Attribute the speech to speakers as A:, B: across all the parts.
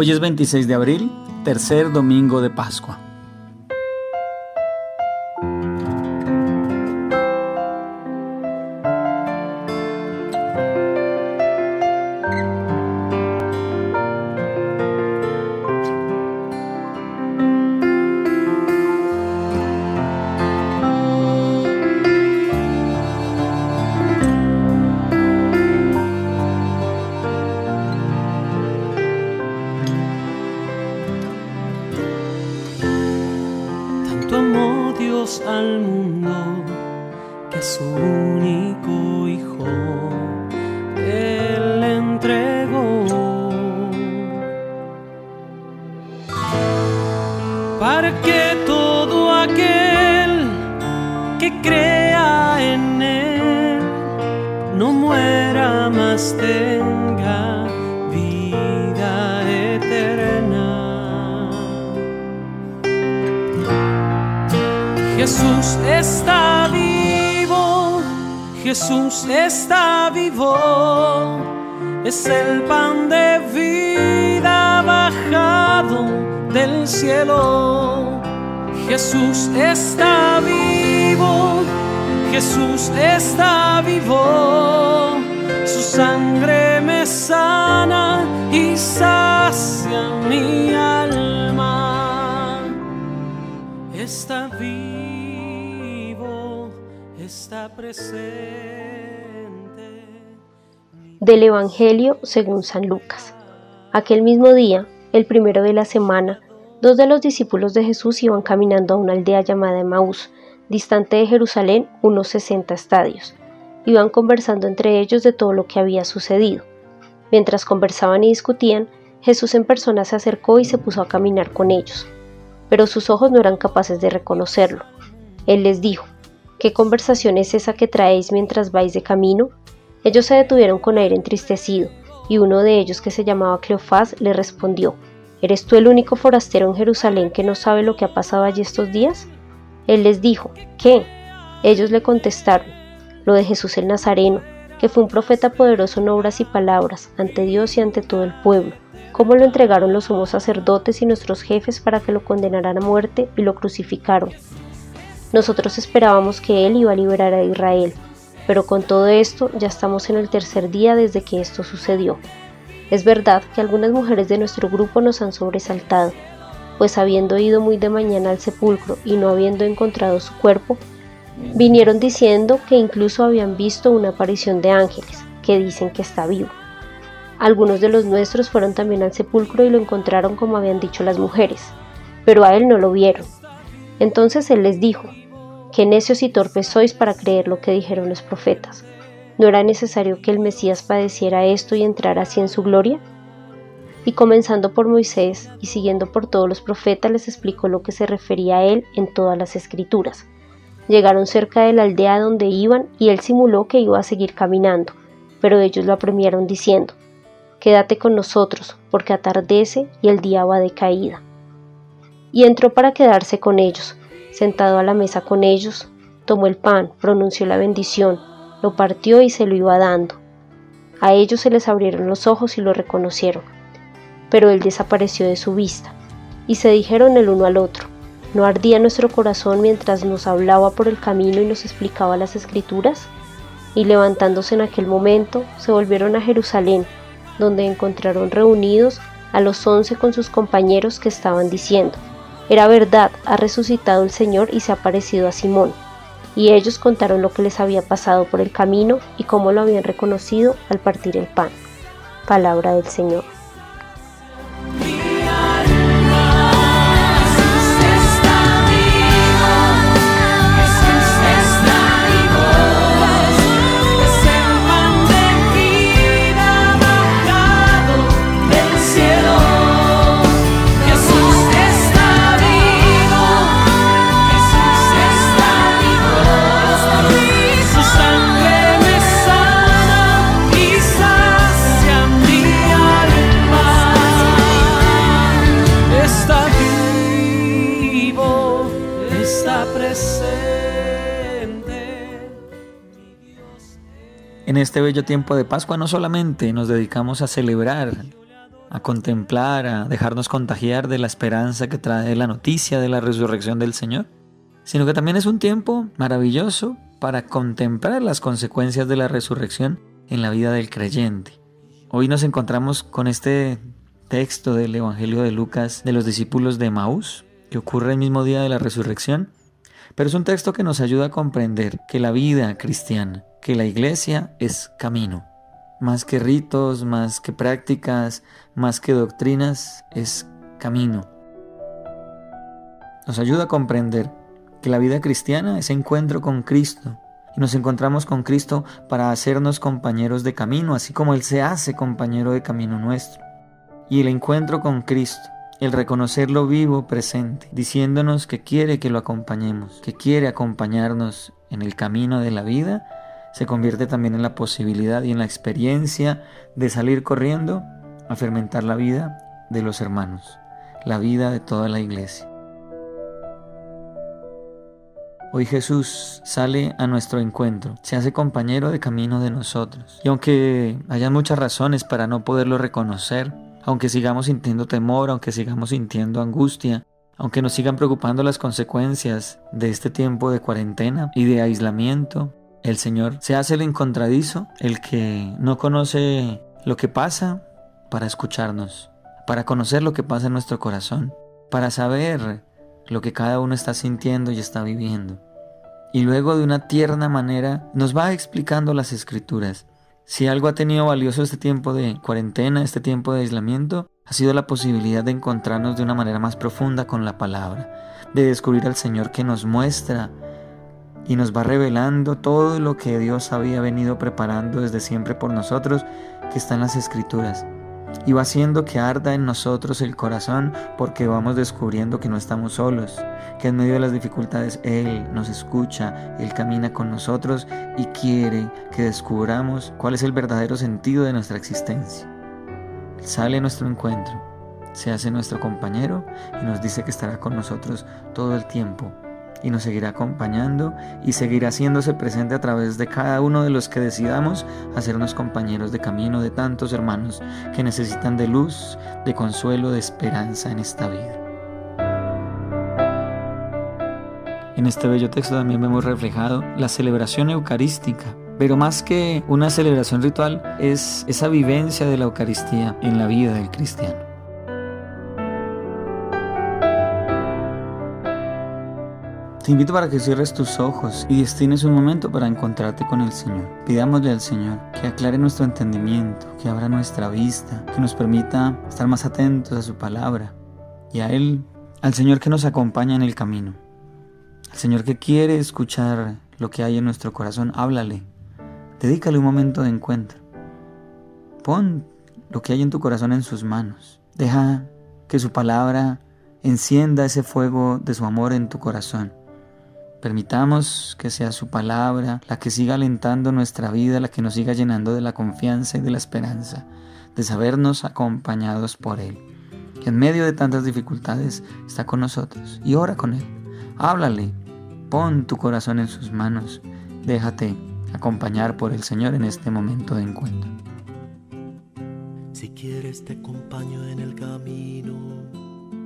A: Hoy es 26 de abril, tercer domingo de Pascua.
B: Que todo aquel que crea en él. No muera más tenga Jesús está vivo, Jesús está vivo, es el pan de vida del cielo. Jesús está vivo, Jesús está vivo, su sangre me sana y sacia mi alma. Está vivo está presente.
C: Del Evangelio según San Lucas. Aquel mismo día, el primero de la semana, dos de los discípulos de Jesús iban caminando a una aldea llamada Emaús, distante de Jerusalén unos 60 estadios. Iban conversando entre ellos de todo lo que había sucedido. Mientras conversaban y discutían, Jesús en persona se acercó y se puso a caminar con ellos. Pero sus ojos no eran capaces de reconocerlo. Él les dijo, ¿Qué conversación es esa que traéis mientras vais de camino? Ellos se detuvieron con aire entristecido, y uno de ellos, que se llamaba Cleofás, le respondió, ¿Eres tú el único forastero en Jerusalén que no sabe lo que ha pasado allí estos días? Él les dijo, ¿qué? Ellos le contestaron, lo de Jesús el Nazareno, que fue un profeta poderoso en obras y palabras, ante Dios y ante todo el pueblo, cómo lo entregaron los sumos sacerdotes y nuestros jefes para que lo condenaran a muerte y lo crucificaron nosotros esperábamos que Él iba a liberar a Israel, pero con todo esto ya estamos en el tercer día desde que esto sucedió. Es verdad que algunas mujeres de nuestro grupo nos han sobresaltado, pues habiendo ido muy de mañana al sepulcro y no habiendo encontrado su cuerpo, vinieron diciendo que incluso habían visto una aparición de ángeles, que dicen que está vivo. Algunos de los nuestros fueron también al sepulcro y lo encontraron como habían dicho las mujeres, pero a él no lo vieron. Entonces él les dijo, Qué necios y torpes sois para creer lo que dijeron los profetas. ¿No era necesario que el Mesías padeciera esto y entrara así en su gloria? Y comenzando por Moisés y siguiendo por todos los profetas les explicó lo que se refería a él en todas las escrituras. Llegaron cerca de la aldea donde iban y él simuló que iba a seguir caminando, pero ellos lo apremiaron diciendo, Quédate con nosotros, porque atardece y el día va de caída. Y entró para quedarse con ellos, Sentado a la mesa con ellos, tomó el pan, pronunció la bendición, lo partió y se lo iba dando. A ellos se les abrieron los ojos y lo reconocieron, pero él desapareció de su vista, y se dijeron el uno al otro, ¿no ardía nuestro corazón mientras nos hablaba por el camino y nos explicaba las escrituras? Y levantándose en aquel momento, se volvieron a Jerusalén, donde encontraron reunidos a los once con sus compañeros que estaban diciendo, era verdad, ha resucitado el Señor y se ha parecido a Simón. Y ellos contaron lo que les había pasado por el camino y cómo lo habían reconocido al partir el pan. Palabra del Señor.
A: En este bello tiempo de Pascua no solamente nos dedicamos a celebrar a contemplar, a dejarnos contagiar de la esperanza que trae la noticia de la resurrección del Señor, sino que también es un tiempo maravilloso para contemplar las consecuencias de la resurrección en la vida del creyente. Hoy nos encontramos con este texto del Evangelio de Lucas de los discípulos de Maús, que ocurre el mismo día de la resurrección, pero es un texto que nos ayuda a comprender que la vida cristiana, que la iglesia es camino. Más que ritos, más que prácticas, más que doctrinas, es camino. Nos ayuda a comprender que la vida cristiana es encuentro con Cristo. Y nos encontramos con Cristo para hacernos compañeros de camino, así como Él se hace compañero de camino nuestro. Y el encuentro con Cristo, el reconocerlo vivo, presente, diciéndonos que quiere que lo acompañemos, que quiere acompañarnos en el camino de la vida, se convierte también en la posibilidad y en la experiencia de salir corriendo a fermentar la vida de los hermanos, la vida de toda la iglesia. Hoy Jesús sale a nuestro encuentro, se hace compañero de camino de nosotros. Y aunque haya muchas razones para no poderlo reconocer, aunque sigamos sintiendo temor, aunque sigamos sintiendo angustia, aunque nos sigan preocupando las consecuencias de este tiempo de cuarentena y de aislamiento, el Señor se hace el encontradizo, el que no conoce lo que pasa para escucharnos, para conocer lo que pasa en nuestro corazón, para saber lo que cada uno está sintiendo y está viviendo. Y luego de una tierna manera nos va explicando las escrituras. Si algo ha tenido valioso este tiempo de cuarentena, este tiempo de aislamiento, ha sido la posibilidad de encontrarnos de una manera más profunda con la palabra, de descubrir al Señor que nos muestra y nos va revelando todo lo que Dios había venido preparando desde siempre por nosotros, que está en las escrituras y va haciendo que arda en nosotros el corazón porque vamos descubriendo que no estamos solos, que en medio de las dificultades Él nos escucha, Él camina con nosotros y quiere que descubramos cuál es el verdadero sentido de nuestra existencia. Él sale a nuestro encuentro, se hace nuestro compañero y nos dice que estará con nosotros todo el tiempo y nos seguirá acompañando y seguirá haciéndose presente a través de cada uno de los que decidamos hacernos compañeros de camino de tantos hermanos que necesitan de luz, de consuelo, de esperanza en esta vida. En este bello texto también vemos reflejado la celebración eucarística, pero más que una celebración ritual es esa vivencia de la Eucaristía en la vida del cristiano. Te invito para que cierres tus ojos y destines un momento para encontrarte con el Señor. Pidámosle al Señor que aclare nuestro entendimiento, que abra nuestra vista, que nos permita estar más atentos a su palabra y a Él, al Señor que nos acompaña en el camino. Al Señor que quiere escuchar lo que hay en nuestro corazón, háblale. Dedícale un momento de encuentro. Pon lo que hay en tu corazón en sus manos. Deja que su palabra encienda ese fuego de su amor en tu corazón Permitamos que sea su palabra la que siga alentando nuestra vida, la que nos siga llenando de la confianza y de la esperanza, de sabernos acompañados por Él, que en medio de tantas dificultades está con nosotros y ora con Él. Háblale, pon tu corazón en sus manos, déjate acompañar por el Señor en este momento de encuentro.
D: Si quieres te acompaño en el camino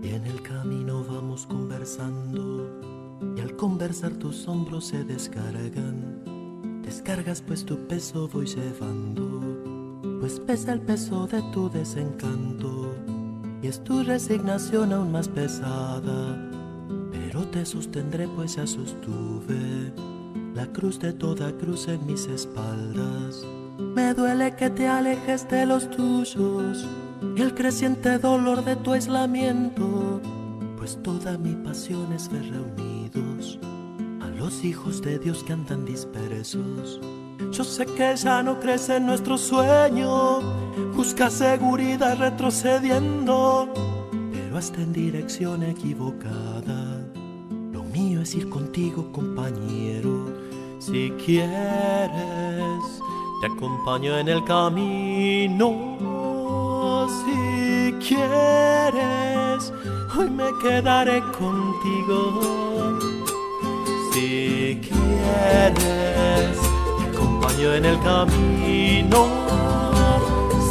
D: y en el camino vamos conversando y al conversar tus hombros se descargan. Descargas pues tu peso voy llevando, pues pesa el peso de tu desencanto y es tu resignación aún más pesada. Pero te sostendré pues ya sostuve la cruz de toda cruz en mis espaldas. Me duele que te alejes de los tuyos y el creciente dolor de tu aislamiento, pues toda mi pasión es ver reunir a los hijos de Dios que andan dispersos. Yo sé que ya no crece nuestro sueño, busca seguridad retrocediendo, pero hasta en dirección equivocada. Lo mío es ir contigo, compañero. Si quieres, te acompaño en el camino. Si quieres, hoy me quedaré contigo. Si quieres, te acompaño en el camino.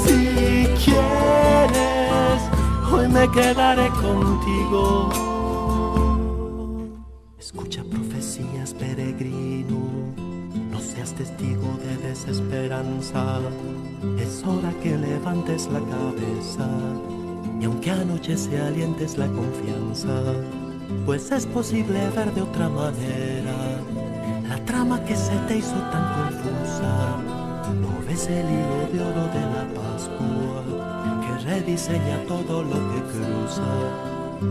D: Si quieres me quedaré contigo. Escucha profecías, peregrino, no seas testigo de desesperanza. Es hora que levantes la cabeza y aunque anoche se alientes la confianza, pues es posible ver de otra manera la trama que se te hizo tan confusa. No ves el hilo de oro de la Pascua que rediseña todo lo que cruza.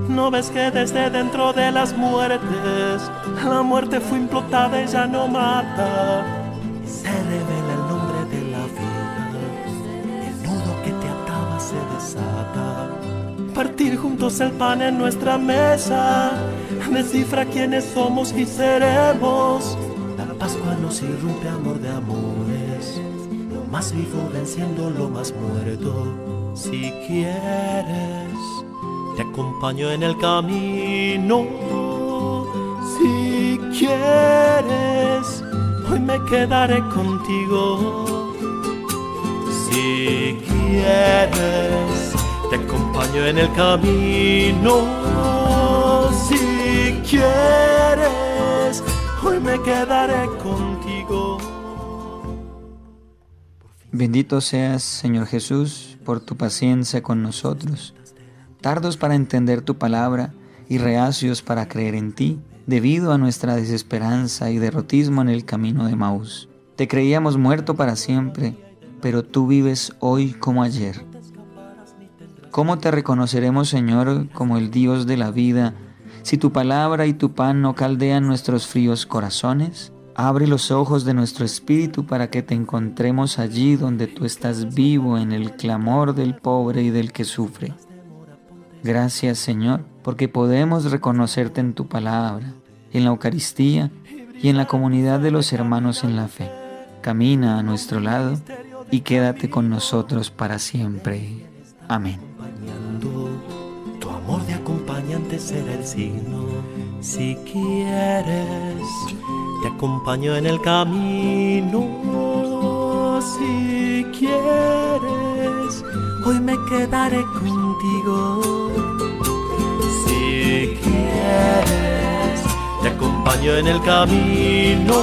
D: No ves que desde dentro de las muertes la muerte fue implotada y ya no mata. Partir juntos el pan en nuestra mesa descifra quiénes somos y seremos. La Pascua nos irrumpe amor de amores, lo más vivo venciendo lo más muerto. Si quieres, te acompaño en el camino. Si quieres, hoy me quedaré contigo. Si quieres, en el camino quieres, hoy me quedaré contigo.
A: Bendito seas, Señor Jesús, por tu paciencia con nosotros, tardos para entender tu palabra y reacios para creer en ti, debido a nuestra desesperanza y derrotismo en el camino de Maús. Te creíamos muerto para siempre, pero tú vives hoy como ayer. ¿Cómo te reconoceremos, Señor, como el Dios de la vida si tu palabra y tu pan no caldean nuestros fríos corazones, abre los ojos de nuestro espíritu para que te encontremos allí donde tú estás vivo en el clamor del pobre y del que sufre. Gracias Señor, porque podemos reconocerte en tu palabra, en la Eucaristía y en la comunidad de los hermanos en la fe. Camina a nuestro lado y quédate con nosotros para siempre. Amén
D: amor de acompañante será el signo. Si quieres, te acompaño en el camino. Si quieres, hoy me quedaré contigo. Si quieres, te acompaño en el camino.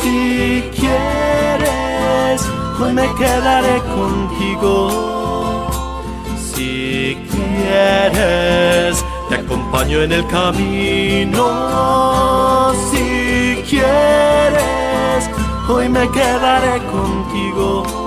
D: Si quieres, hoy me quedaré contigo quieres, te acompaño en el camino. Si quieres, hoy me quedaré contigo.